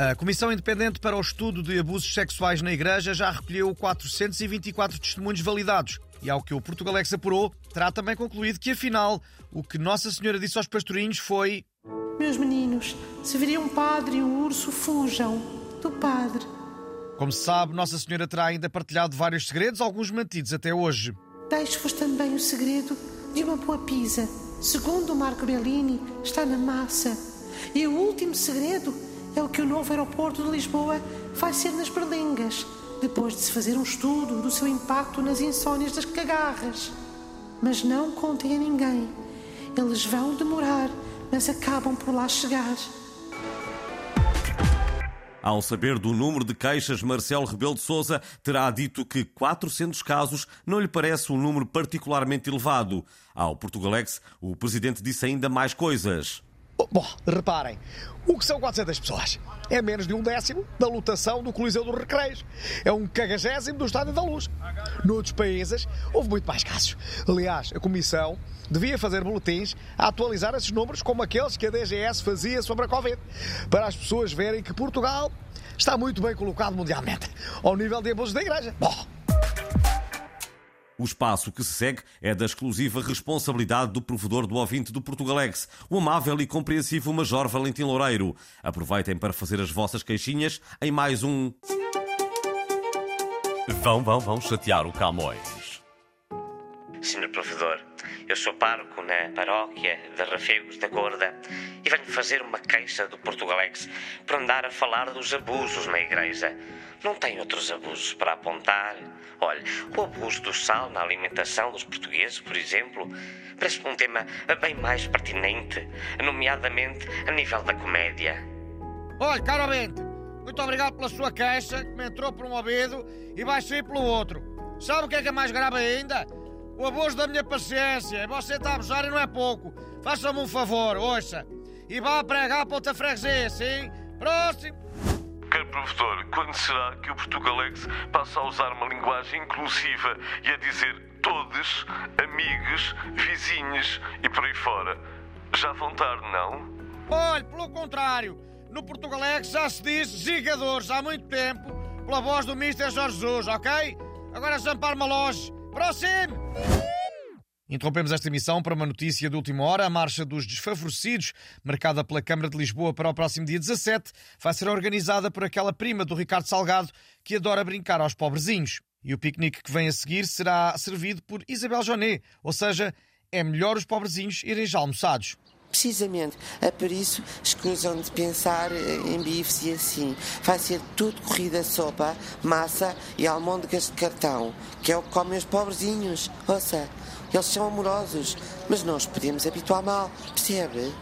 A Comissão Independente para o Estudo de Abusos Sexuais na Igreja já recolheu 424 testemunhos validados. E ao que o Portugalex apurou, terá também concluído que, afinal, o que Nossa Senhora disse aos pastorinhos foi: Meus meninos, se viria um padre e um urso, fujam do padre. Como se sabe, Nossa Senhora terá ainda partilhado vários segredos, alguns mantidos até hoje. Deixo-vos também o segredo de uma boa pizza. Segundo o Marco Bellini, está na massa. E o último segredo é o que o novo aeroporto de Lisboa vai ser nas Berlengas, depois de se fazer um estudo do seu impacto nas insónias das cagarras. Mas não contem a ninguém. Eles vão demorar, mas acabam por lá chegar. Ao saber do número de queixas, Marcelo Rebelo de Sousa terá dito que 400 casos não lhe parece um número particularmente elevado. Ao Portugalex, o presidente disse ainda mais coisas. Bom, reparem, o que são 400 pessoas? É menos de um décimo da lotação do Coliseu dos Recreios. É um cagagésimo do Estádio da Luz. Noutros países, houve muito mais casos. Aliás, a Comissão devia fazer boletins a atualizar esses números como aqueles que a DGS fazia sobre a Covid, para as pessoas verem que Portugal está muito bem colocado mundialmente, ao nível de abusos da Igreja. Bom, o espaço que se segue é da exclusiva responsabilidade do provedor do ouvinte do Portugalex, o amável e compreensivo Major Valentim Loureiro. Aproveitem para fazer as vossas queixinhas em mais um. Vão, vão, vão chatear o Camões. Senhor provedor, eu sou pároco na paróquia de Rafegos da Gorda e venho fazer uma queixa do Portugalex por andar a falar dos abusos na igreja. Não tem outros abusos para apontar? Olha, o abuso do sal na alimentação dos portugueses, por exemplo, parece um tema bem mais pertinente, nomeadamente a nível da comédia. Olha, caro ouvinte, muito obrigado pela sua queixa, que me entrou por um ouvido e vai sair pelo outro. Sabe o que é que é mais grave ainda? O abuso da minha paciência. Você está a abusar e não é pouco. Faça-me um favor, ouça. E vá pregar para outra freguesia, sim? Próximo! Quer professor, quando será que o Portugalex passa a usar uma linguagem inclusiva e a dizer todos, amigos, vizinhos e por aí fora? Já vão tarde, não? Olhe, pelo contrário, no Portugalex já se diz zigadores há muito tempo, pela voz do Mr. Jorge Jesus, ok? Agora zampar-me longe. Próximo! Interrompemos esta emissão para uma notícia de última hora. A Marcha dos Desfavorecidos, marcada pela Câmara de Lisboa para o próximo dia 17, vai ser organizada por aquela prima do Ricardo Salgado que adora brincar aos pobrezinhos. E o piquenique que vem a seguir será servido por Isabel Jonet, ou seja, é melhor os pobrezinhos irem já almoçados. Precisamente, é por isso escusam de pensar em bifes e assim. Vai ser tudo corrida sopa, massa e almôndegas de cartão, que é o que comem os pobrezinhos. Ouça, eles são amorosos, mas não os podemos habituar mal, percebe?